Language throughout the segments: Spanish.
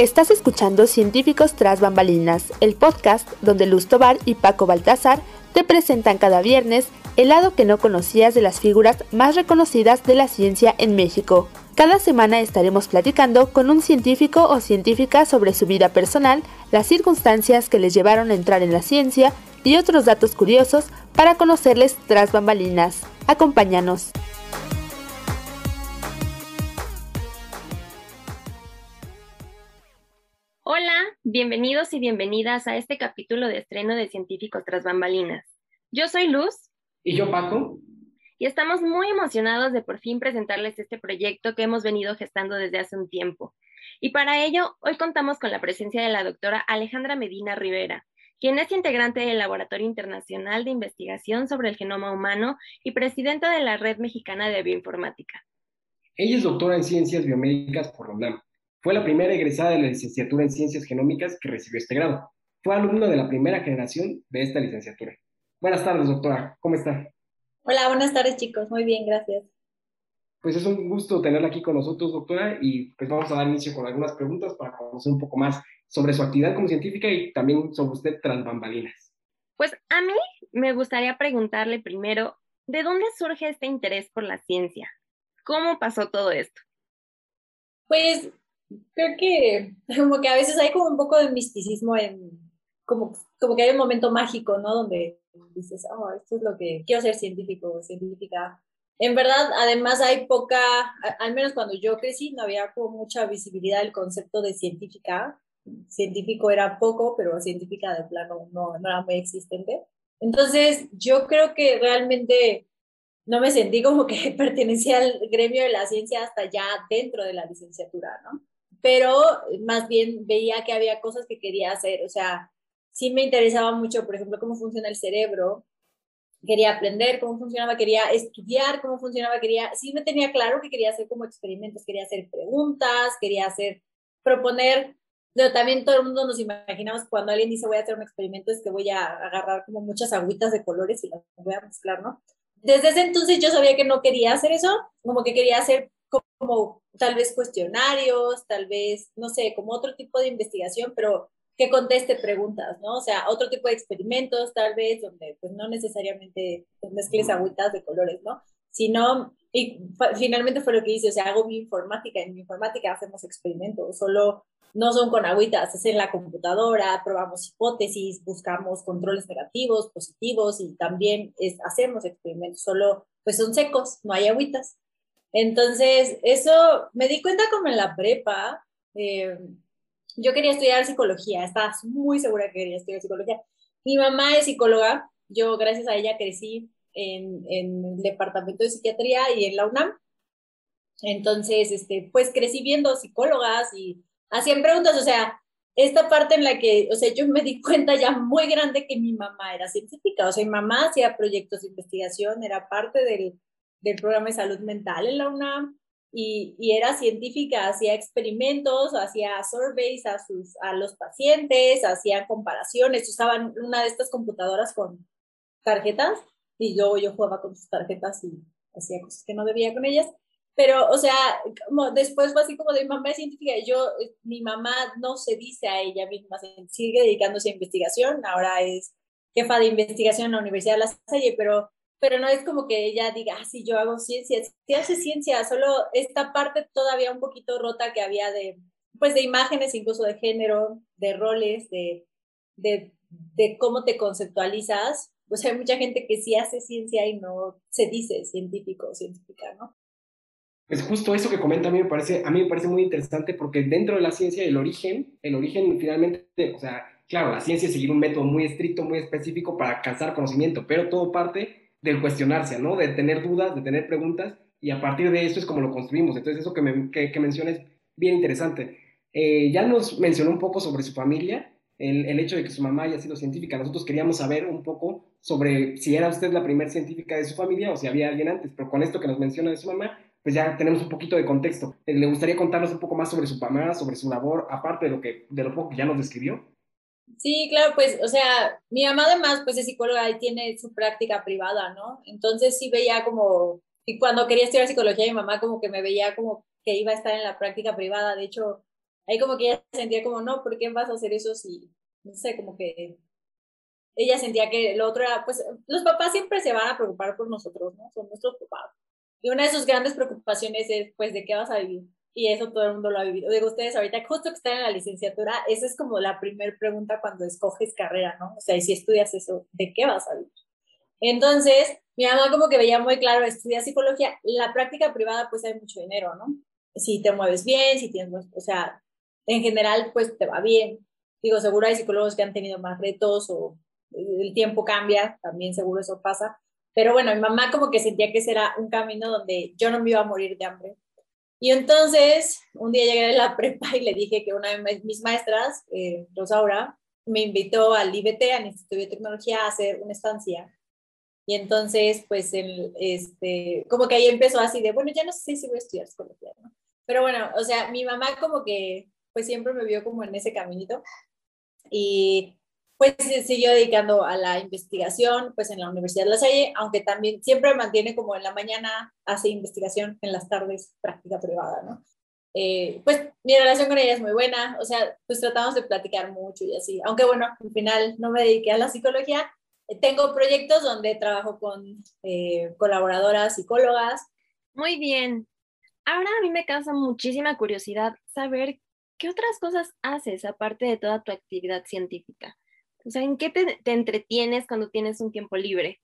Estás escuchando Científicos tras bambalinas, el podcast donde Luz Tobar y Paco Baltázar te presentan cada viernes el lado que no conocías de las figuras más reconocidas de la ciencia en México. Cada semana estaremos platicando con un científico o científica sobre su vida personal, las circunstancias que les llevaron a entrar en la ciencia y otros datos curiosos para conocerles tras bambalinas. Acompáñanos. Hola, bienvenidos y bienvenidas a este capítulo de estreno de Científicos tras bambalinas. Yo soy Luz. Y yo Paco. Y estamos muy emocionados de por fin presentarles este proyecto que hemos venido gestando desde hace un tiempo. Y para ello, hoy contamos con la presencia de la doctora Alejandra Medina Rivera, quien es integrante del Laboratorio Internacional de Investigación sobre el Genoma Humano y presidenta de la Red Mexicana de Bioinformática. Ella es doctora en Ciencias Biomédicas por la UNAM fue la primera egresada de la licenciatura en Ciencias Genómicas que recibió este grado. Fue alumno de la primera generación de esta licenciatura. Buenas tardes, doctora. ¿Cómo está? Hola, buenas tardes, chicos. Muy bien, gracias. Pues es un gusto tenerla aquí con nosotros, doctora, y pues vamos a dar inicio con algunas preguntas para conocer un poco más sobre su actividad como científica y también sobre usted tras bambalinas. Pues a mí me gustaría preguntarle primero, ¿de dónde surge este interés por la ciencia? ¿Cómo pasó todo esto? Pues creo que como que a veces hay como un poco de misticismo en, como, como que hay un momento mágico, ¿no? Donde dices, oh, esto es lo que quiero ser científico o científica. En verdad, además hay poca, al menos cuando yo crecí, no había como mucha visibilidad del concepto de científica. Científico era poco, pero científica de plano no, no era muy existente. Entonces, yo creo que realmente no me sentí como que pertenecía al gremio de la ciencia hasta ya dentro de la licenciatura, ¿no? Pero más bien veía que había cosas que quería hacer, o sea, sí me interesaba mucho, por ejemplo, cómo funciona el cerebro, quería aprender cómo funcionaba, quería estudiar cómo funcionaba, quería, sí me tenía claro que quería hacer como experimentos, quería hacer preguntas, quería hacer, proponer, pero también todo el mundo nos imaginamos cuando alguien dice voy a hacer un experimento es que voy a agarrar como muchas agüitas de colores y las voy a mezclar, ¿no? Desde ese entonces yo sabía que no quería hacer eso, como que quería hacer como tal vez cuestionarios, tal vez, no sé, como otro tipo de investigación, pero que conteste preguntas, ¿no? O sea, otro tipo de experimentos, tal vez, donde pues no necesariamente mezcles agüitas de colores, ¿no? Sino, y finalmente fue lo que hice, o sea, hago mi informática, en mi informática hacemos experimentos, solo no son con agüitas, es en la computadora, probamos hipótesis, buscamos controles negativos, positivos y también es, hacemos experimentos, solo pues son secos, no hay agüitas. Entonces, eso me di cuenta como en la prepa. Eh, yo quería estudiar psicología, estaba muy segura que quería estudiar psicología. Mi mamá es psicóloga, yo gracias a ella crecí en, en el departamento de psiquiatría y en la UNAM. Entonces, este, pues crecí viendo psicólogas y hacían preguntas, o sea, esta parte en la que, o sea, yo me di cuenta ya muy grande que mi mamá era científica, o sea, mi mamá hacía proyectos de investigación, era parte del, del programa de salud mental en la UNAM y, y era científica, hacía experimentos, hacía surveys a, sus, a los pacientes, hacía comparaciones, usaban una de estas computadoras con tarjetas y yo, yo jugaba con sus tarjetas y hacía cosas que no debía con ellas. Pero, o sea, después fue así como de mamá científica, y yo, mi mamá no se dice a ella misma, sigue dedicándose a investigación, ahora es jefa de investigación en la Universidad de La Salle, pero pero no es como que ella diga, ah, sí, yo hago ciencia, sí hace ciencia, solo esta parte todavía un poquito rota que había de, pues, de imágenes, incluso de género, de roles, de, de, de cómo te conceptualizas. Sea, hay mucha gente que sí hace ciencia y no se dice científico o científica, ¿no? Pues justo eso que comenta a mí me parece, a mí me parece muy interesante porque dentro de la ciencia el origen, el origen finalmente, o sea, claro, la ciencia es seguir un método muy estricto, muy específico para alcanzar conocimiento, pero todo parte del cuestionarse, ¿no? De tener dudas, de tener preguntas, y a partir de eso es como lo construimos. Entonces, eso que, me, que, menciona es bien interesante. Eh, ya nos mencionó un poco sobre su familia, el, el, hecho de que su mamá haya sido científica. Nosotros queríamos saber un poco sobre si era usted la primera científica de su familia o si había alguien antes, pero con esto que nos menciona de su mamá, pues ya tenemos un poquito de contexto. Eh, ¿Le gustaría contarnos un poco más sobre su mamá, sobre su labor, aparte de lo, que, de lo poco que ya nos describió? Sí, claro, pues, o sea, mi mamá además, pues es psicóloga y tiene su práctica privada, ¿no? Entonces sí veía como, y cuando quería estudiar psicología, mi mamá como que me veía como que iba a estar en la práctica privada. De hecho, ahí como que ella sentía como, no, ¿por qué vas a hacer eso si, no sé, como que ella sentía que lo otro era, pues los papás siempre se van a preocupar por nosotros, ¿no? Son nuestros papás. Y una de sus grandes preocupaciones es, pues, ¿de qué vas a vivir? Y eso todo el mundo lo ha vivido. Digo, ustedes ahorita, justo que están en la licenciatura, esa es como la primera pregunta cuando escoges carrera, ¿no? O sea, y si estudias eso, ¿de qué vas a vivir? Entonces, mi mamá como que veía muy claro, estudia psicología, la práctica privada pues hay mucho dinero, ¿no? Si te mueves bien, si tienes, o sea, en general pues te va bien. Digo, seguro hay psicólogos que han tenido más retos o el tiempo cambia, también seguro eso pasa. Pero bueno, mi mamá como que sentía que ese era un camino donde yo no me iba a morir de hambre. Y entonces, un día llegué a la prepa y le dije que una de mis maestras, eh, Rosaura, me invitó al IBT, al Instituto de Biotecnología, a hacer una estancia y entonces, pues, el, este, como que ahí empezó así de, bueno, ya no sé si voy a estudiar psicología. Pero bueno, o sea, mi mamá como que, pues, siempre me vio como en ese caminito. Y pues se siguió dedicando a la investigación, pues, en la Universidad de La Salle, aunque también siempre mantiene como en la mañana hace investigación, en las tardes práctica privada, ¿no? Eh, pues mi relación con ella es muy buena, o sea, pues tratamos de platicar mucho y así, aunque bueno, al final no me dediqué a la psicología, tengo proyectos donde trabajo con eh, colaboradoras psicólogas. Muy bien. Ahora a mí me causa muchísima curiosidad saber qué otras cosas haces aparte de toda tu actividad científica. O sea, ¿en qué te, entretienes cuando tienes un tiempo libre?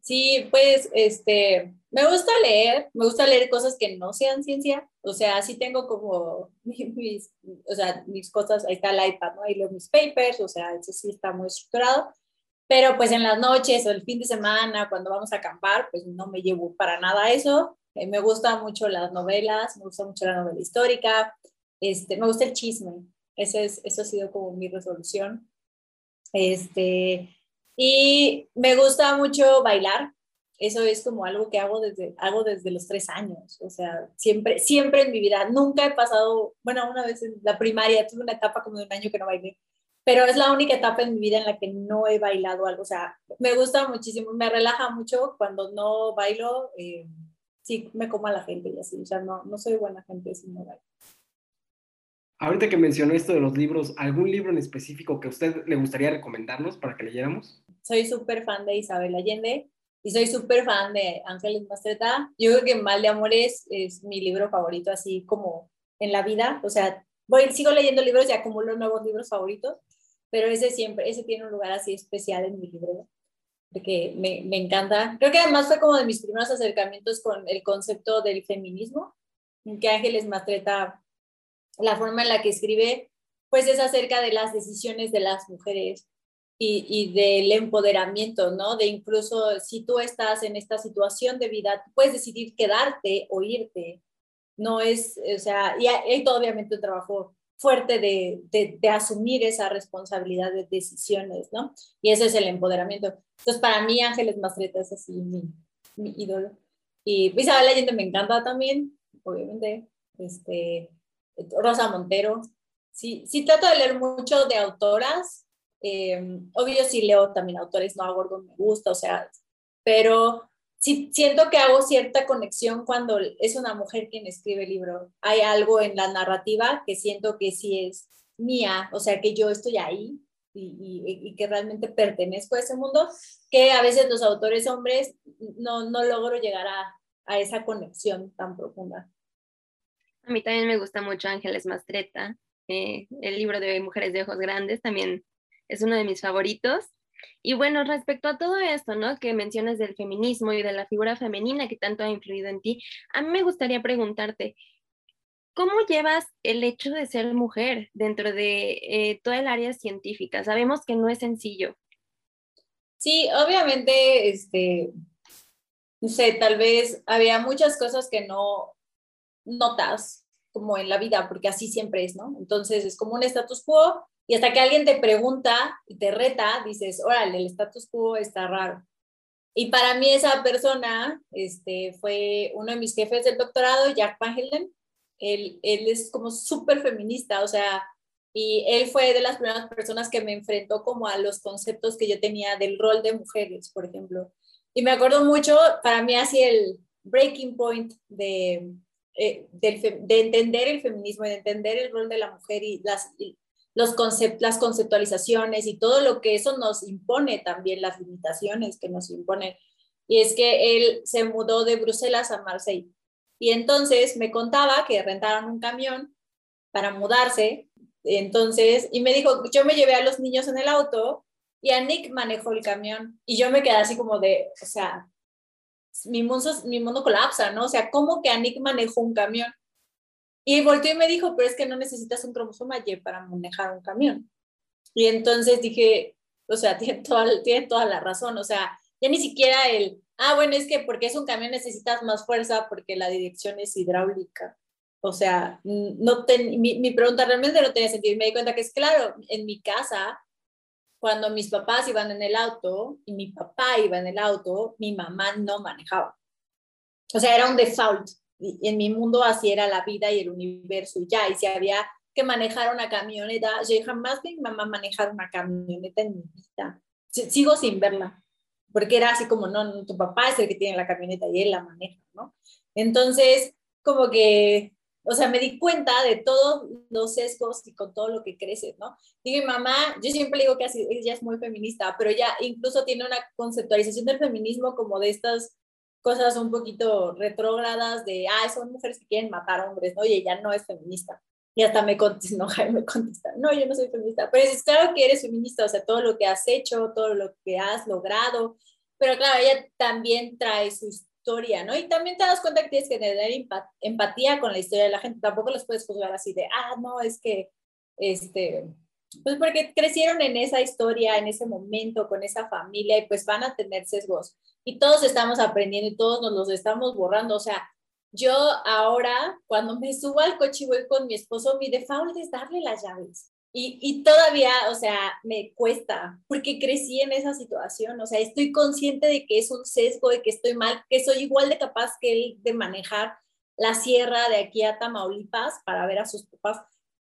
Sí, pues, este, me gusta leer, me gusta leer cosas que no sean ciencia, o sea, sí tengo como mis, o sea, mis cosas, ahí está el iPad, ¿no? Ahí leo mis papers, o sea, eso sí está muy estructurado, pero pues en las noches o el fin de semana, cuando vamos a acampar, pues no me llevo para nada eso. Eh, me gustan mucho las novelas, me gusta mucho la novela histórica, este, me gusta el chisme. Ese es, eso ha sido como mi resolución. Este, y me gusta mucho bailar. Eso es como algo que hago desde, hago desde los tres años. O sea, siempre, siempre en mi vida. Nunca he pasado, bueno, una vez en la primaria tuve una etapa como de un año que no bailé pero es la única etapa en mi vida en la que no he bailado algo. O sea, me gusta muchísimo, me relaja mucho cuando no bailo. Eh, sí, me como a la gente y así. O sea, no, no soy buena gente si no bailo. Ahorita que mencionó esto de los libros, ¿algún libro en específico que a usted le gustaría recomendarnos para que leyéramos? Soy súper fan de Isabel Allende y soy súper fan de Ángeles Mastreta. Yo creo que Mal de Amores es mi libro favorito, así como en la vida. O sea, voy, sigo leyendo libros y acumulo nuevos libros favoritos pero ese siempre, ese tiene un lugar así especial en mi libro, porque me, me encanta. Creo que además fue como de mis primeros acercamientos con el concepto del feminismo, que Ángeles Mastreta, la forma en la que escribe, pues es acerca de las decisiones de las mujeres y, y, del empoderamiento, ¿no? De incluso si tú estás en esta situación de vida, puedes decidir quedarte o irte. No es, o sea, y hay, todo obviamente un trabajo fuerte de, de, asumir esa responsabilidad de decisiones, ¿no? Y ese es el empoderamiento. Entonces, para mí, Ángeles Mastreta es así mi, mi ídolo. Y Isabel Allende me encanta también, obviamente. Este, Rosa Montero. Sí, sí trato de leer mucho de autoras. Eh, obvio sí leo también autores, no hago me gusta, o sea, pero sí, siento que hago cierta conexión cuando es una mujer quien escribe el libro. Hay algo en la narrativa que siento que sí es mía, o sea, que yo estoy ahí y, y, que realmente pertenezco a ese mundo, que a veces los autores hombres no, no logro llegar a, a esa conexión tan profunda. A mí también me gusta mucho Ángeles Mastreta. Eh, el libro de Mujeres de Ojos Grandes también es uno de mis favoritos. Y bueno, respecto a todo esto, ¿no? Que mencionas del feminismo y de la figura femenina que tanto ha influido en ti, a mí me gustaría preguntarte, ¿cómo llevas el hecho de ser mujer dentro de eh, toda el área científica? Sabemos que no es sencillo. Sí, obviamente, este, no sé, tal vez había muchas cosas que no notas como en la vida, porque así siempre es, ¿no? Entonces es como un status quo y hasta que alguien te pregunta y te reta, dices, órale, el status quo está raro. Y para mí esa persona este, fue uno de mis jefes del doctorado, Jack Van. Él, él es como súper feminista, o sea, y él fue de las primeras personas que me enfrentó como a los conceptos que yo tenía del rol de mujeres, por ejemplo. Y me acuerdo mucho, para mí así el breaking point de eh, de entender el feminismo de entender el rol de la mujer y las, los concept, las conceptualizaciones y todo lo que eso nos impone también, las limitaciones que nos imponen. Y es que él se mudó de Bruselas a Marseille. Y entonces me contaba que rentaron un camión para mudarse. Entonces, y me dijo, yo me llevé a los niños en el auto y a Nick manejó el camión. Y yo me quedé así como de, o sea, mi mundo, mi mundo colapsa, ¿no? O sea, ¿cómo que a Nick manejó un camión? Y volteó y me dijo, pero es que no necesitas un cromosoma Y para manejar un camión. Y entonces dije, o sea, tiene toda, tiene toda la razón, o sea, ya ni siquiera el, ah, bueno, es que porque es un camión necesitas más fuerza porque la dirección es hidráulica. O sea, no mi, mi, pregunta realmente no tenía sentido. Me di cuenta que es claro, en mi casa, cuando mis papás iban en el auto y mi papá iba en el auto, mi mamá no manejaba. O sea, era un default en mi mundo así era la vida y el universo y ya, y si había que manejar una camioneta, yo jamás vi a mi mamá manejar una camioneta en mi vida, sigo sin verla, porque era así como, no, tu papá es el que tiene la camioneta y él la maneja, ¿no? Entonces, como que, o sea, me di cuenta de todos los sesgos y con todo lo que crece, ¿no? Digo, mamá, yo siempre digo que así, ella es muy feminista, pero ya incluso tiene una conceptualización del feminismo como de estas cosas un poquito retrógradas de, ah, son mujeres que quieren matar hombres, ¿no? Y ella no es feminista. Y hasta me contesta, no, me contesta, no, yo no soy feminista. Pero es claro que eres feminista, o sea, todo lo que has hecho, todo lo que has logrado. Pero claro, ella también trae su historia, ¿no? Y también te das cuenta que tienes que tener empatía con la historia de la gente. Tampoco los puedes juzgar así de, ah, no, es que, este, pues porque crecieron en esa historia, en ese momento, con esa familia y pues van a tener sesgos. Y todos estamos aprendiendo y todos nos los estamos borrando. O sea, yo ahora, cuando me subo al coche y voy con mi esposo, mi default es darle las llaves. Y, y, todavía, o sea, me cuesta, porque crecí en esa situación, o sea, estoy consciente de que es un sesgo, de que estoy mal, que soy igual de capaz que él de manejar la sierra de aquí a Tamaulipas para ver a sus papás,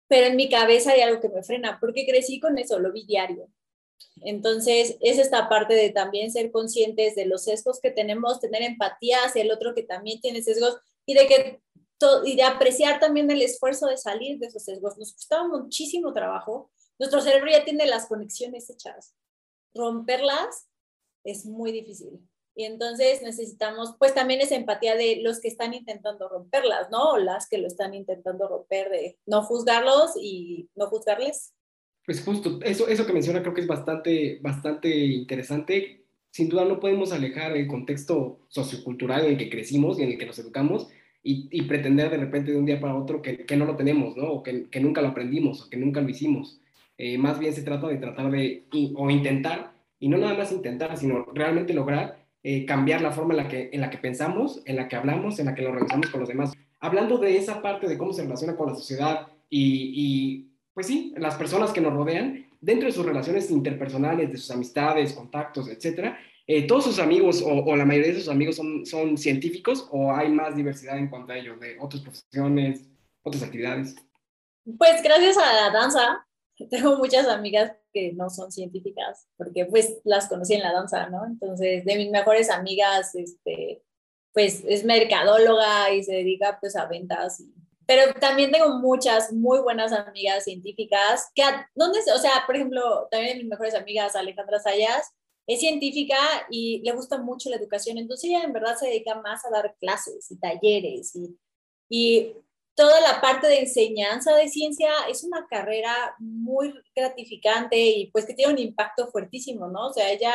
pero en mi cabeza hay algo que me frena, porque crecí con eso, lo vi diario. Entonces, es esta parte de también ser conscientes de los sesgos que tenemos, tener empatía hacia el otro que también tiene sesgos y de que y de apreciar también el esfuerzo de salir de esos sesgos. Nos costaba muchísimo trabajo. Nuestro cerebro ya tiene las conexiones hechas. Romperlas es muy difícil. Y entonces necesitamos, pues también esa empatía de los que están intentando romperlas, ¿no? O las que lo están intentando romper, de no juzgarlos y no juzgarles. Pues justo, eso, eso que menciona creo que es bastante, bastante interesante. Sin duda no podemos alejar el contexto sociocultural en el que crecimos y en el que nos educamos y, y pretender de repente de un día para otro que, que no lo tenemos, ¿no? O que, que, nunca lo aprendimos o que nunca lo hicimos. Eh, más bien se trata de tratar de, o intentar, y no nada más intentar, sino realmente lograr eh, cambiar la forma en la, que, en la que pensamos, en la que hablamos, en la que lo organizamos con los demás. Hablando de esa parte de cómo se relaciona con la sociedad y, y pues sí, las personas que nos rodean, dentro de sus relaciones interpersonales, de sus amistades, contactos, etcétera, eh, ¿todos sus amigos o, o, la mayoría de sus amigos son, son científicos o hay más diversidad en cuanto a ellos, de otras profesiones, otras actividades? Pues gracias a la danza, tengo muchas amigas que no son científicas, porque pues las conocí en la danza, ¿no? Entonces, de mis mejores amigas, este, pues es mercadóloga y se dedica pues a ventas. pero también tengo muchas muy buenas amigas científicas que, ¿dónde, o sea, por ejemplo, también de mis mejores amigas, Alejandra Sayas, es científica y le gusta mucho la educación, entonces ella en verdad se dedica más a dar clases y talleres y, y toda la parte de enseñanza de ciencia es una carrera muy gratificante y pues que tiene un impacto fuertísimo, ¿no? O sea, ella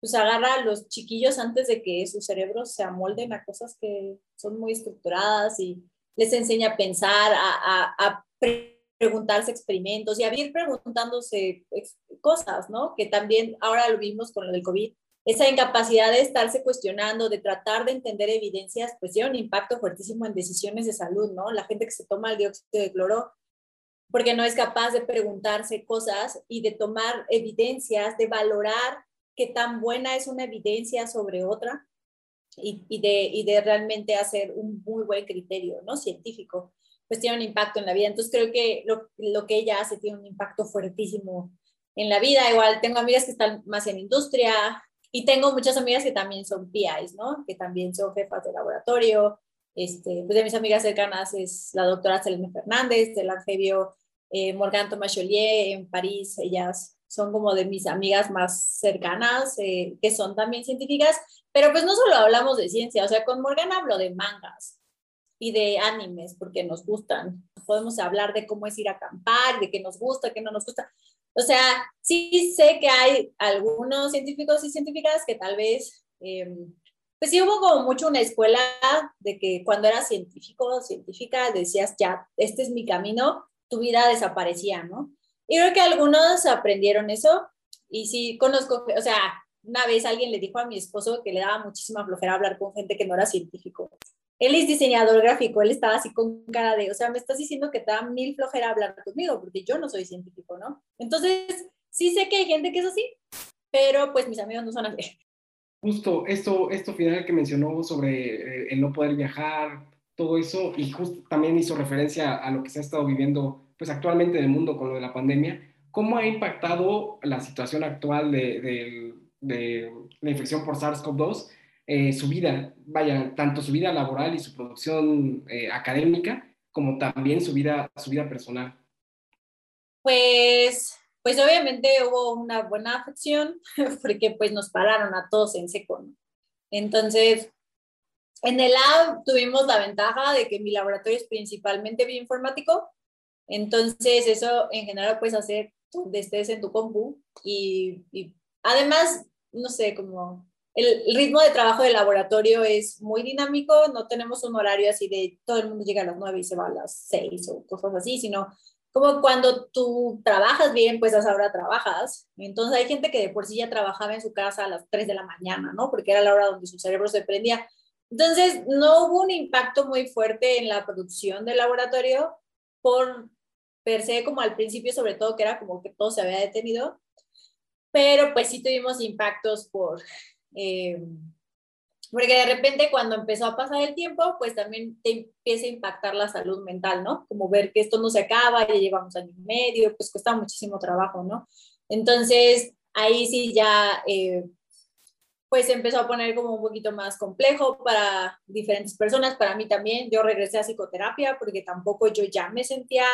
pues agarra a los chiquillos antes de que sus cerebros se amolden a cosas que son muy estructuradas y les enseña a pensar, a, a, preguntarse experimentos y a preguntándose cosas, ¿no? Que también ahora lo vimos con lo del COVID, esa incapacidad de estarse cuestionando, de tratar de entender evidencias, pues tiene un impacto fuertísimo en decisiones de salud, ¿no? La gente que se toma el dióxido de cloro porque no es capaz de preguntarse cosas y de tomar evidencias, de valorar qué tan buena es una evidencia sobre otra y, y, de, y de realmente hacer un muy buen criterio, ¿no? Científico, pues tiene un impacto en la vida. Entonces creo que lo, lo que ella hace tiene un impacto fuertísimo en la vida. Igual tengo amigas que están más en industria, y tengo muchas amigas que también son PIs, ¿no? Que también son jefas de laboratorio. este, pues de mis amigas cercanas es la doctora Selene Fernández, del Argevio eh, Morgan Thomas Joliet en París. Ellas son como de mis amigas más cercanas, eh, que son también científicas, pero pues no solo hablamos de ciencia, o sea, con Morgan hablo de mangas y de animes porque nos gustan. Podemos hablar de cómo es ir a acampar, de qué nos gusta, qué no nos gusta. O sea, sí sé que hay algunos científicos y científicas que tal vez, em, pues sí hubo como mucho una escuela de que cuando eras científico científica decías, ya, este es mi camino, tu vida desaparecía, ¿no? Y creo que algunos aprendieron eso y sí conozco, o sea, una vez alguien le dijo a mi esposo que le daba muchísima flojera hablar con gente que no era científico él es diseñador gráfico, él estaba así con cara de, o sea, me estás diciendo que te da mil flojera hablar conmigo, porque yo no soy científico, ¿no? Entonces, sí sé que hay gente que es así, pero pues mis amigos no son así. Justo esto, esto final que mencionó sobre eh, el no poder viajar, todo eso, y justo también hizo referencia a lo que se ha estado viviendo pues actualmente en el mundo con lo de la pandemia, ¿cómo ha impactado la situación actual de, la infección por SARS-CoV-2 eh, su vida, vaya, tanto su vida laboral y su producción eh, académica, como también su vida, su vida personal? Pues, pues obviamente hubo una buena afección, porque pues nos pararon a todos en seco, Entonces, en el lab tuvimos la ventaja de que mi laboratorio es principalmente bioinformático, entonces eso en general puedes hacer donde estés en tu compu y, y además, no sé, como el, ritmo de trabajo del laboratorio es muy dinámico, no tenemos un horario así de todo el mundo llega a las 9 y se va a las 6 o cosas así, sino como cuando tú trabajas bien, pues a esa hora trabajas. Entonces hay gente que de por sí ya trabajaba en su casa a las 3 de la mañana, ¿no? Porque era la hora donde su cerebro se prendía. Entonces no hubo un impacto muy fuerte en la producción del laboratorio por per se, como al principio, sobre todo, que era como que todo se había detenido. Pero pues sí tuvimos impactos por eh, porque de repente cuando empezó a pasar el tiempo, pues también te empieza a impactar la salud mental, ¿no? Como ver que esto no se acaba, ya llevamos año y medio, pues cuesta muchísimo trabajo, ¿no? Entonces, ahí sí ya, eh, pues empezó a poner como un poquito más complejo para diferentes personas, para mí también. Yo regresé a psicoterapia porque tampoco yo ya me sentía,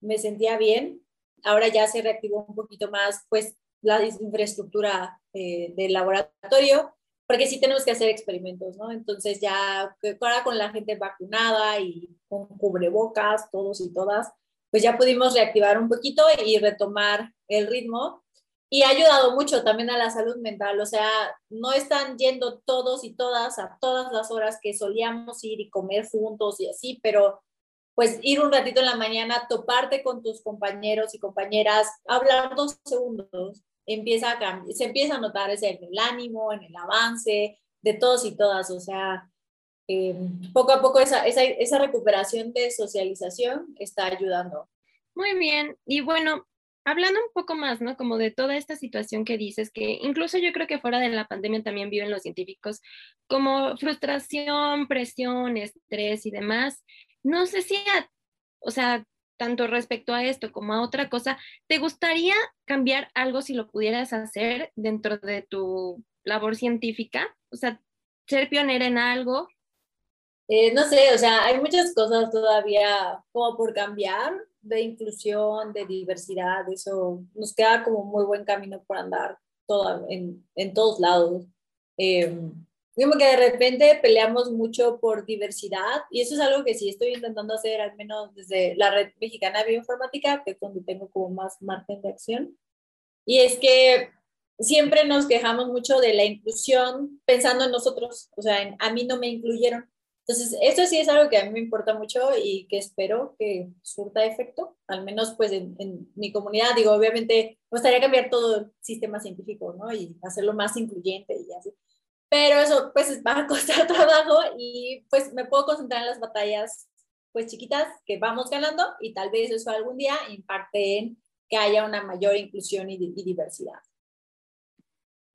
me sentía bien. Ahora ya se reactivó un poquito más, pues la infraestructura eh, del laboratorio, porque sí tenemos que hacer experimentos, ¿no? Entonces ya ahora con la gente vacunada y con cubrebocas, todos y todas, pues ya pudimos reactivar un poquito y retomar el ritmo. Y ha ayudado mucho también a la salud mental, o sea, no están yendo todos y todas a todas las horas que solíamos ir y comer juntos y así, pero pues ir un ratito en la mañana, toparte con tus compañeros y compañeras, hablar dos segundos, empieza a se empieza a notar ese, en el ánimo, en el avance de todos y todas, o sea, em, poco a poco esa, esa, esa recuperación de socialización está ayudando. Muy bien, y bueno, hablando un poco más, ¿no? Como de toda esta situación que dices, que incluso yo creo que fuera de la pandemia también viven los científicos, como frustración, presión, estrés y demás. No sé si, o sea, tanto respecto a esto como a otra cosa, ¿te gustaría cambiar algo si lo pudieras hacer dentro de tu labor científica? O sea, ser pionera en algo. Eh, no sé, o sea, hay muchas cosas todavía como por cambiar de inclusión, de diversidad, eso nos queda como muy buen camino por andar todo, en, en todos lados. Eh, como que de repente peleamos mucho por diversidad y eso es algo que sí estoy intentando hacer, al menos desde la Red Mexicana de Bioinformática, que es donde tengo como más margen de acción. Y es que siempre nos quejamos mucho de la inclusión pensando en nosotros, o sea, a mí no me incluyeron. Entonces, eso sí es algo que a mí me importa mucho y que espero que surta efecto, al menos pues en, en mi comunidad. Digo, obviamente, me gustaría cambiar todo el sistema científico, ¿no? Y hacerlo más incluyente y así pero eso pues va a costar trabajo y pues me puedo concentrar en las batallas pues chiquitas que vamos ganando y tal vez eso algún día impacte en que haya una mayor inclusión y, diversidad.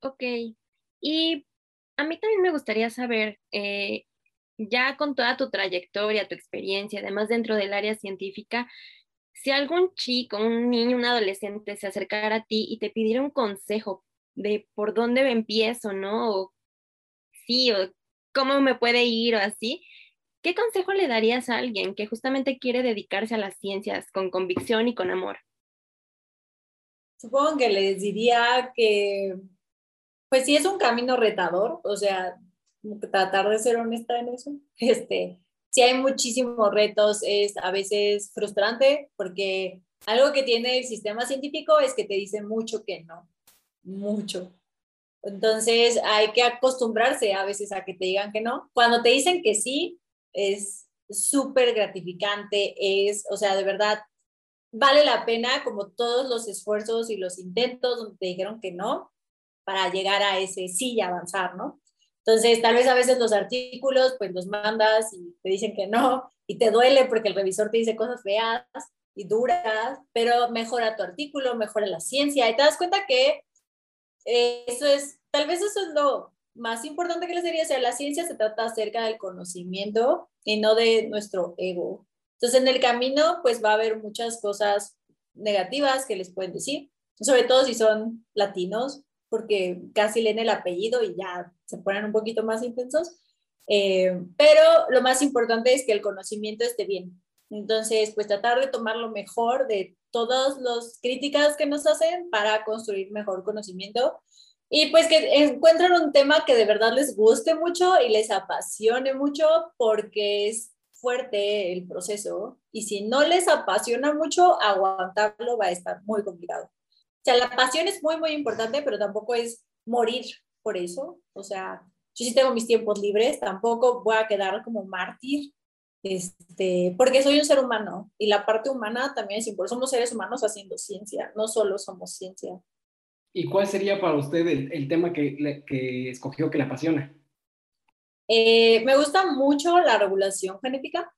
Ok, y a mí también me gustaría saber, eh, ya con toda tu trayectoria, tu experiencia, además dentro del área científica, si algún chico, un niño, un adolescente se acercara a ti y te pidiera un consejo de por dónde empiezo, ¿no? Sí, o cómo me puede ir o así, ¿Qué consejo le darías a alguien que justamente quiere dedicarse a las ciencias con convicción y con amor? Supongo que les diría que, pues sí es un camino retador, o sea, tratar de ser honesta en eso. Este, sí hay muchísimos retos, es a veces frustrante porque algo que tiene el sistema científico es que te dice mucho que no, mucho. Entonces hay que acostumbrarse a veces a que te digan que no. Cuando te dicen que sí, es súper gratificante, es, o sea, de verdad, vale la pena como todos los esfuerzos y los intentos donde te dijeron que no para llegar a ese sí y avanzar, ¿no? Entonces, tal vez a veces los artículos, pues los mandas y te dicen que no, y te duele porque el revisor te dice cosas feas y duras, pero mejora tu artículo, mejora la ciencia, y te das cuenta que eso es, tal vez eso es lo más importante que les diría, o sea, la ciencia se trata acerca del conocimiento y no de nuestro ego. Entonces, en el camino, pues va a haber muchas cosas negativas que les pueden decir, sobre todo si son latinos, porque casi leen el apellido y ya se ponen un poquito más intensos. Eh, pero lo más importante es que el conocimiento esté bien. Entonces, pues tratar de tomar lo mejor de todas las críticas que nos hacen para construir mejor conocimiento y pues que encuentren un tema que de verdad les guste mucho y les apasione mucho porque es fuerte el proceso y si no les apasiona mucho, aguantarlo va a estar muy complicado. O sea, la pasión es muy, muy importante, pero tampoco es morir por eso. O sea, yo sí tengo mis tiempos libres, tampoco voy a quedar como mártir, este, porque soy un ser humano y la parte humana también es importante. Somos seres humanos haciendo ciencia, no solo somos ciencia. ¿Y cuál sería para usted el, tema que, que, escogió que le apasiona? Eh, me gusta mucho la regulación genética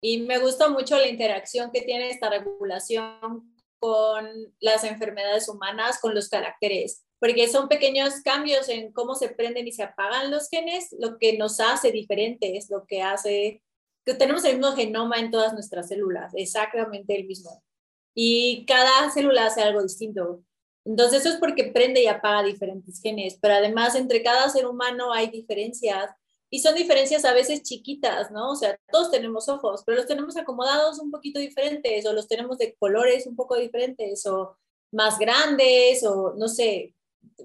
y me gusta mucho la interacción que tiene esta regulación con las enfermedades humanas, con los caracteres, porque son pequeños cambios en cómo se prenden y se apagan los genes, lo que nos hace diferentes, lo que hace que tenemos el mismo genoma en todas nuestras células, exactamente el mismo. Y cada célula hace algo distinto. Entonces eso es porque prende y apaga diferentes genes, pero además entre cada ser humano hay diferencias y son diferencias a veces chiquitas, ¿no? O sea, todos tenemos ojos, pero los tenemos acomodados un poquito diferentes o los tenemos de colores un poco diferentes o más grandes o no sé,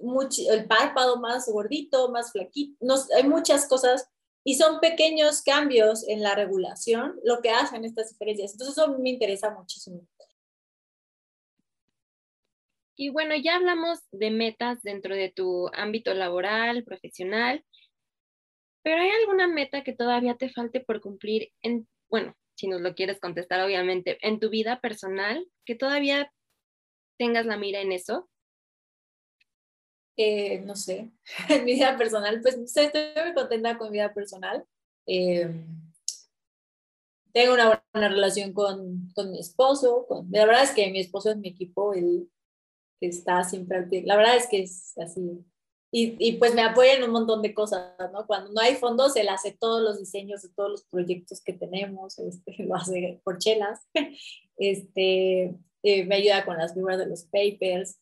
mucho, el párpado más gordito, más flaquito, hay muchas cosas y son pequeños cambios en la regulación lo que hacen estas diferencias. Entonces eso me interesa muchísimo. Y bueno, ya hablamos de metas dentro de tu ámbito laboral, profesional, pero ¿hay alguna meta que todavía te falte por cumplir en, bueno, si nos lo quieres contestar obviamente, en tu vida personal, que todavía tengas la mira en eso? Eh, no sé, en mi vida personal, pues estoy muy contenta con mi vida personal. Eh, tengo una buena relación con, con mi esposo. Con, la verdad es que mi esposo es mi equipo, él está siempre La verdad es que es así. Y, y, pues me apoya en un montón de cosas, ¿no? Cuando no hay fondos, él hace todos los diseños de todos los proyectos que tenemos, este, lo hace por chelas, este, eh, me ayuda con las figuras de los papers.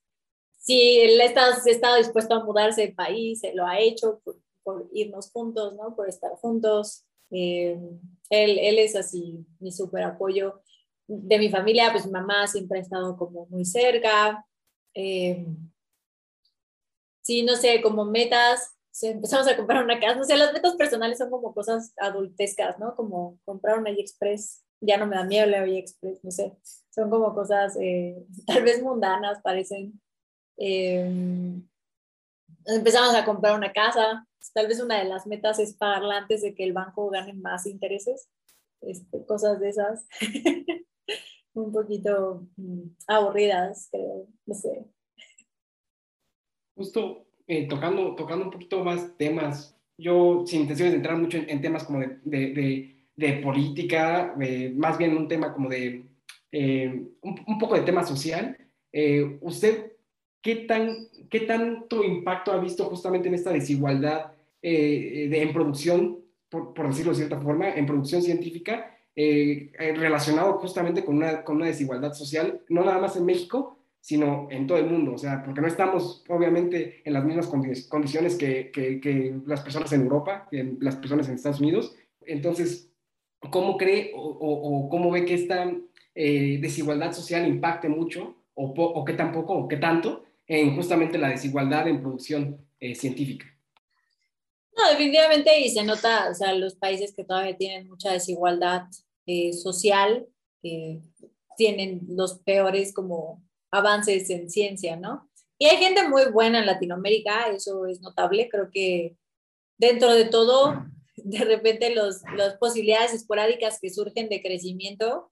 Si él está, estado dispuesto a mudarse de país, se lo ha hecho por, por, irnos juntos, ¿no? Por estar juntos. Eh, él, él es así mi súper apoyo. De mi familia, pues mi mamá siempre ha estado como muy cerca, eh, sí, no sé, como metas, empezamos a comprar una casa, no sé, las metas personales son como cosas adultescas, ¿no? Como comprar un AliExpress, ya no me da miedo el AliExpress, no sé, son como cosas eh, tal vez mundanas, parecen. Eh, empezamos a comprar una casa, tal vez una de las metas es pagarla antes de que el banco gane más intereses, este, cosas de esas. un poquito mm, aburridas, creo, no sé. Justo eh, tocando, tocando un poquito más temas, yo sin intenciones de entrar mucho en, temas como de, de, de, política, más bien un tema como de, eh, un, poco de tema social, eh, ¿usted qué, tan, qué tanto impacto ha visto justamente en esta desigualdad de, en producción, por, por decirlo de cierta forma, en producción científica? Eh, eh, relacionado justamente con una, con una desigualdad social, no nada más en México, sino en todo el mundo, o sea, porque no estamos obviamente en las mismas condiciones que, que, las personas en Europa, que las personas en Estados Unidos. Entonces, cómo cree o, cómo ve que esta eh, desigualdad social impacte mucho o, o que tampoco o que tanto en justamente la desigualdad en producción eh, científica. No, definitivamente y se nota, o sea, los países que todavía tienen mucha desigualdad eh, social, tienen los peores como avances en ciencia, ¿no? Y hay gente muy buena en Latinoamérica, eso es notable, creo que dentro de todo, de repente los, las posibilidades esporádicas que surgen de crecimiento,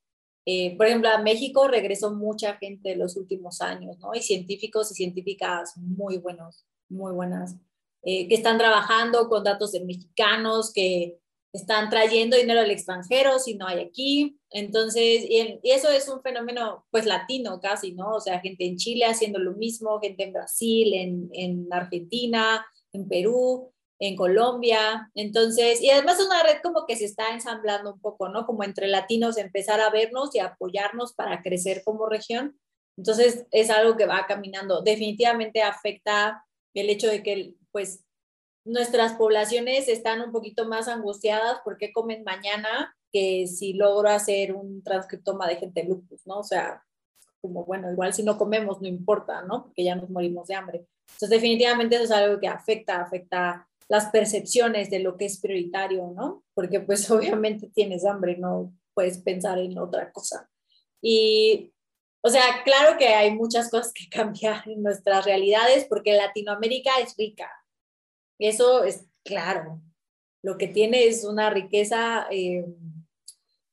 eh, por ejemplo, a México regresó mucha gente en los últimos años, ¿no? Y científicos y científicas muy buenos, muy buenas, eh, que están trabajando con datos de mexicanos, que están trayendo dinero al extranjero si no hay aquí. Entonces, y, eso es un fenómeno pues latino casi, ¿no? O sea, gente en Chile haciendo lo mismo, gente en Brasil, en, en Argentina, en Perú, en Colombia. Entonces, y además es una red como que se está ensamblando un poco, ¿no? Como entre latinos empezar a vernos y apoyarnos para crecer como región. Entonces, es algo que va caminando. Definitivamente afecta el hecho de que, pues, nuestras poblaciones están un poquito más angustiadas porque comen mañana que si logro hacer un transcriptoma de gente lupus, ¿no? O sea, como bueno, igual si no comemos no importa, ¿no? Porque ya nos morimos de hambre. Entonces, definitivamente eso es algo que afecta, afecta las percepciones de lo que es prioritario, ¿no? Porque pues obviamente tienes hambre, no puedes pensar en otra cosa. Y, o sea, claro que hay muchas cosas que cambiar en nuestras realidades porque Latinoamérica es rica, eso es claro. Lo que tiene es una riqueza eh,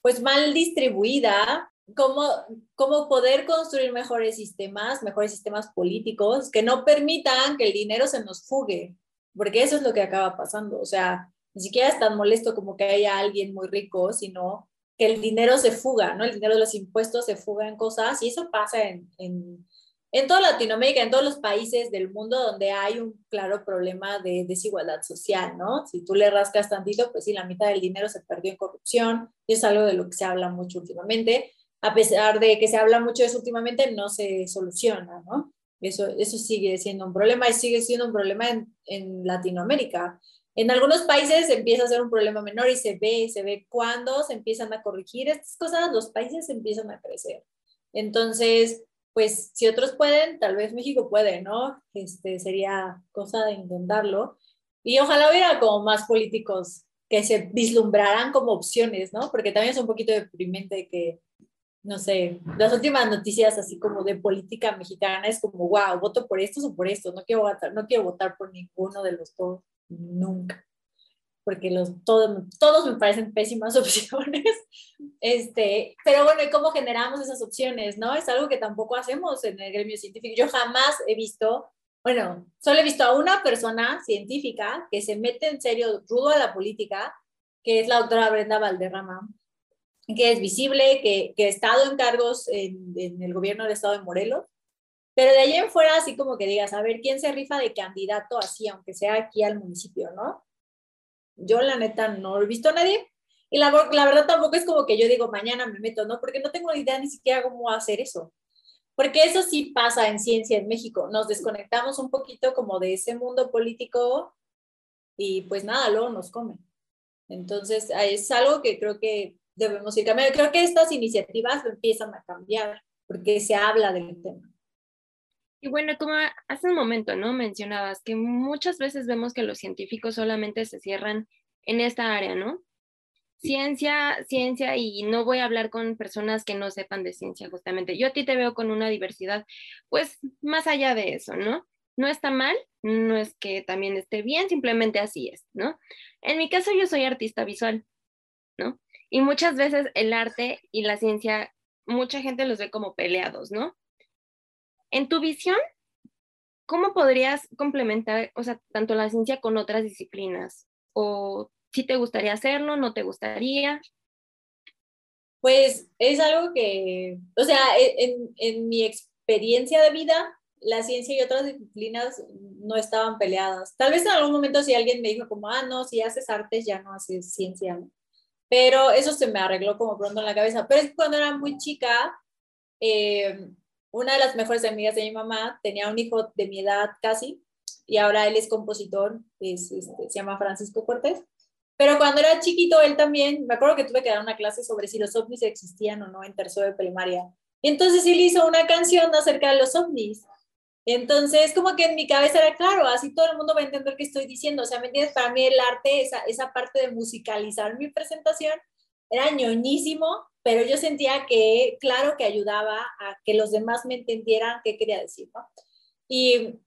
pues mal distribuida. Cómo, cómo poder construir mejores sistemas, mejores sistemas políticos que no permitan que el dinero se nos fugue, porque eso es lo que acaba pasando. O sea, ni siquiera es tan molesto como que haya alguien muy rico, sino que el dinero se fuga, ¿no? El dinero de los impuestos se fuga en cosas y eso pasa en, en, en toda Latinoamérica, en todos los países del mundo donde hay un claro problema de desigualdad social, ¿no? Si tú le rascas tantito, pues sí, la mitad del dinero se perdió en corrupción, y es algo de lo que se habla mucho últimamente. A pesar de que se habla mucho de eso últimamente, no se soluciona, ¿no? Eso, eso sigue siendo un problema y sigue siendo un problema en, en Latinoamérica. En algunos países empieza a ser un problema menor y se ve, se ve cuando se empiezan a corregir estas cosas, los países empiezan a crecer. Entonces, pues si otros pueden, tal vez México puede, ¿no? Este, sería cosa de intentarlo. Y ojalá hubiera como más políticos que se vislumbraran como opciones, ¿no? Porque también es un poquito deprimente que, no sé, las últimas noticias así como de política mexicana es como, wow, voto por estos o por estos, no quiero votar, no quiero votar por ninguno de los dos, nunca porque los, todos, todos me parecen pésimas opciones. Este, pero bueno, ¿y cómo generamos esas opciones? ¿no? Es algo que tampoco hacemos en el gremio científico. Yo jamás he visto, bueno, solo he visto a una persona científica que se mete en serio rudo a la política, que es la doctora Brenda Valderrama, que es visible, que, que ha estado en cargos en, en el gobierno del estado de Morelos, pero de allí en fuera, así como que digas, a ver, ¿quién se rifa de candidato así, aunque sea aquí al municipio, no? Yo la neta no he visto a nadie. Y la, la verdad tampoco es como que yo digo, mañana me meto, ¿no? Porque no tengo idea ni siquiera cómo hacer eso. Porque eso sí pasa en ciencia en México. Nos desconectamos un poquito como de ese mundo político y pues nada, luego nos comen. Entonces, es algo que creo que debemos ir cambiando. Creo que estas iniciativas empiezan a cambiar porque se habla del tema. Y bueno, como hace un momento, ¿no? Mencionabas que muchas veces vemos que los científicos solamente se cierran en esta área, ¿no? Ciencia, ciencia, y no voy a hablar con personas que no sepan de ciencia, justamente. Yo a ti te veo con una diversidad, pues más allá de eso, ¿no? No está mal, no es que también esté bien, simplemente así es, ¿no? En mi caso, yo soy artista visual, ¿no? Y muchas veces el arte y la ciencia, mucha gente los ve como peleados, ¿no? En tu visión, ¿cómo podrías complementar, o sea, tanto la ciencia con otras disciplinas? ¿O si te gustaría hacerlo, no te gustaría? Pues es algo que, o sea, en, en mi experiencia de vida, la ciencia y otras disciplinas no estaban peleadas. Tal vez en algún momento si alguien me dijo como, ah, no, si haces artes ya no haces ciencia, Pero eso se me arregló como pronto en la cabeza. Pero es cuando era muy chica, eh, una de las mejores amigas de mi mamá tenía un hijo de mi edad casi, y ahora él es compositor, es, este, se llama Francisco Cortés, Pero cuando era chiquito, él también, me acuerdo que tuve que dar una clase sobre si los ovnis existían o no en tercero de primaria. Y entonces él hizo una canción acerca de los ovnis. Entonces, como que en mi cabeza era claro, así todo el mundo va a entender qué estoy diciendo. O sea, ¿me entiendes? Para mí el arte, esa, esa parte de musicalizar mi presentación, era ñoñísimo, pero yo sentía que, claro, que ayudaba a que los demás me entendieran qué quería decir. Y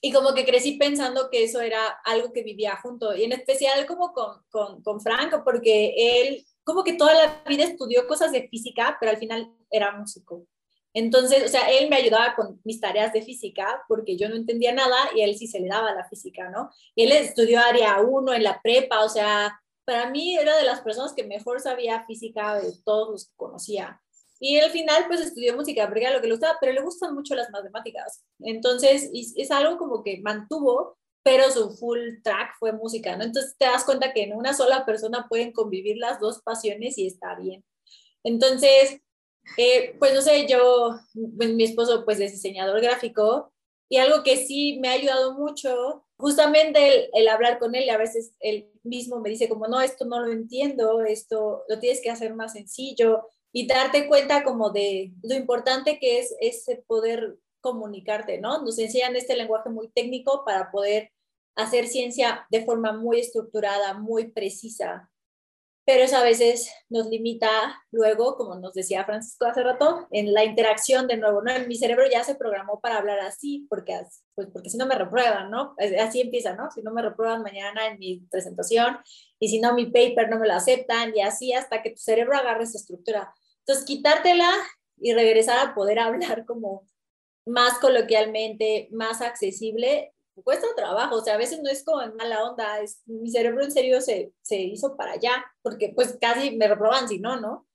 y como que crecí pensando que eso era algo que vivía junto, y en especial como con, con, con, Franco, porque él como que toda la vida estudió cosas de física, pero al final era músico. Entonces, o sea, él me ayudaba con mis tareas de física porque yo no entendía nada y él sí se le daba la física, ¿no? Y él estudió área 1 en la prepa, o sea, para mí era de las personas que mejor sabía física de todos los que conocía. Y al final, pues estudió música porque era lo que le gustaba, pero le gustan mucho las matemáticas. Entonces, es algo como que mantuvo, pero su full track fue música, ¿no? Entonces te das cuenta que en una sola persona pueden convivir las dos pasiones y está bien. Entonces, eh, pues no sé, yo, pues, mi esposo pues es diseñador gráfico y algo que sí me ha ayudado mucho, justamente el, hablar con él y a veces él mismo me dice como, no, esto no lo entiendo, esto lo tienes que hacer más sencillo y darte cuenta como de lo importante que es ese poder comunicarte, ¿no? Nos enseñan este lenguaje muy técnico para poder hacer ciencia de forma muy estructurada, muy precisa, pero eso a veces nos limita luego, como nos decía Francisco hace rato, en la interacción de nuevo, ¿no? Mi cerebro ya se programó para hablar así, porque, pues porque si no me reprueban, ¿no? Así empieza, ¿no? Si no me reprueban mañana en mi presentación y si no mi paper no me lo aceptan y así hasta que tu cerebro agarre esa estructura. Entonces, quitártela y regresar a poder hablar como más coloquialmente, más accesible, cuesta trabajo, o sea, a veces no es como en mala onda, es, mi cerebro en serio se, se hizo para allá, porque pues casi me reproban si no, ¿no?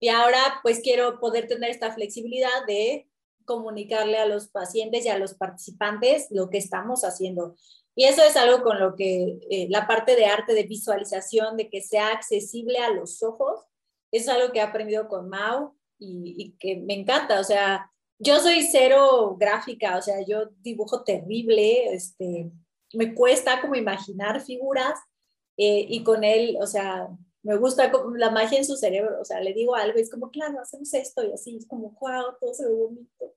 Y ahora pues quiero poder tener esta flexibilidad de comunicarle a los pacientes y a los participantes lo que estamos haciendo. Y eso es algo con lo que eh, la parte de arte de visualización, de que sea accesible a los ojos, es algo que he aprendido con Mau y, y que me encanta. O sea, yo soy cero gráfica, o sea, yo dibujo terrible, este, me cuesta como imaginar figuras eh, y con él, o sea, me gusta la magia en su cerebro, o sea, le digo algo y es como, claro, hacemos esto y así, es como, wow, todo se ve bonito.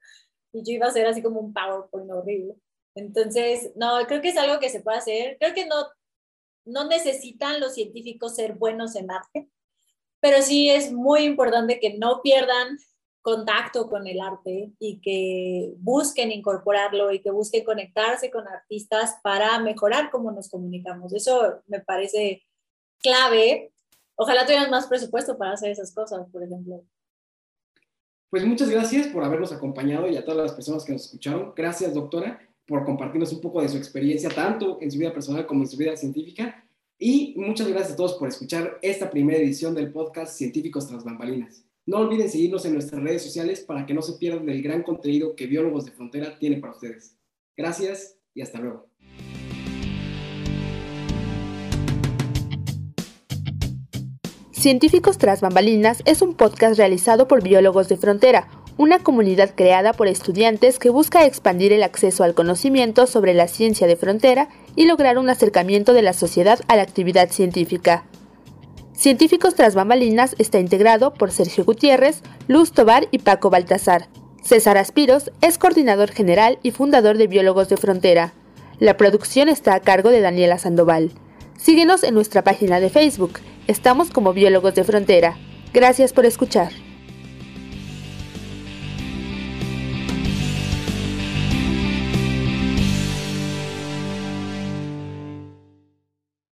Y yo iba a hacer así como un PowerPoint horrible. Entonces, no, creo que es algo que se puede hacer. Creo que no, no necesitan los científicos ser buenos en arte, pero sí es muy importante que no pierdan contacto con el arte y que busquen incorporarlo y que busquen conectarse con artistas para mejorar cómo nos comunicamos. Eso me parece clave. Ojalá tuvieran más presupuesto para hacer esas cosas, por ejemplo. Pues muchas gracias por habernos acompañado y a todas las personas que nos escucharon. Gracias, doctora, por compartirnos un poco de su experiencia, tanto en su vida personal como en su vida científica. Y muchas gracias a todos por escuchar esta primera edición del podcast Científicos tras bambalinas. No olviden seguirnos en nuestras redes sociales para que no se pierdan del gran contenido que Biólogos de Frontera tiene para ustedes. Gracias y hasta luego. Científicos tras bambalinas es un podcast realizado por Biólogos de Frontera, una comunidad creada por estudiantes que busca expandir el acceso al conocimiento sobre la ciencia de frontera y lograr un acercamiento de la sociedad a la actividad científica. Científicos tras bambalinas está integrado por Sergio Gutiérrez, Luz Tobar y Paco Baltazar. César Aspiros es coordinador general y fundador de Biólogos de Frontera. La producción está a cargo de Daniela Sandoval. Síguenos en nuestra página de Facebook. Estamos como Biólogos de Frontera. Gracias por escuchar.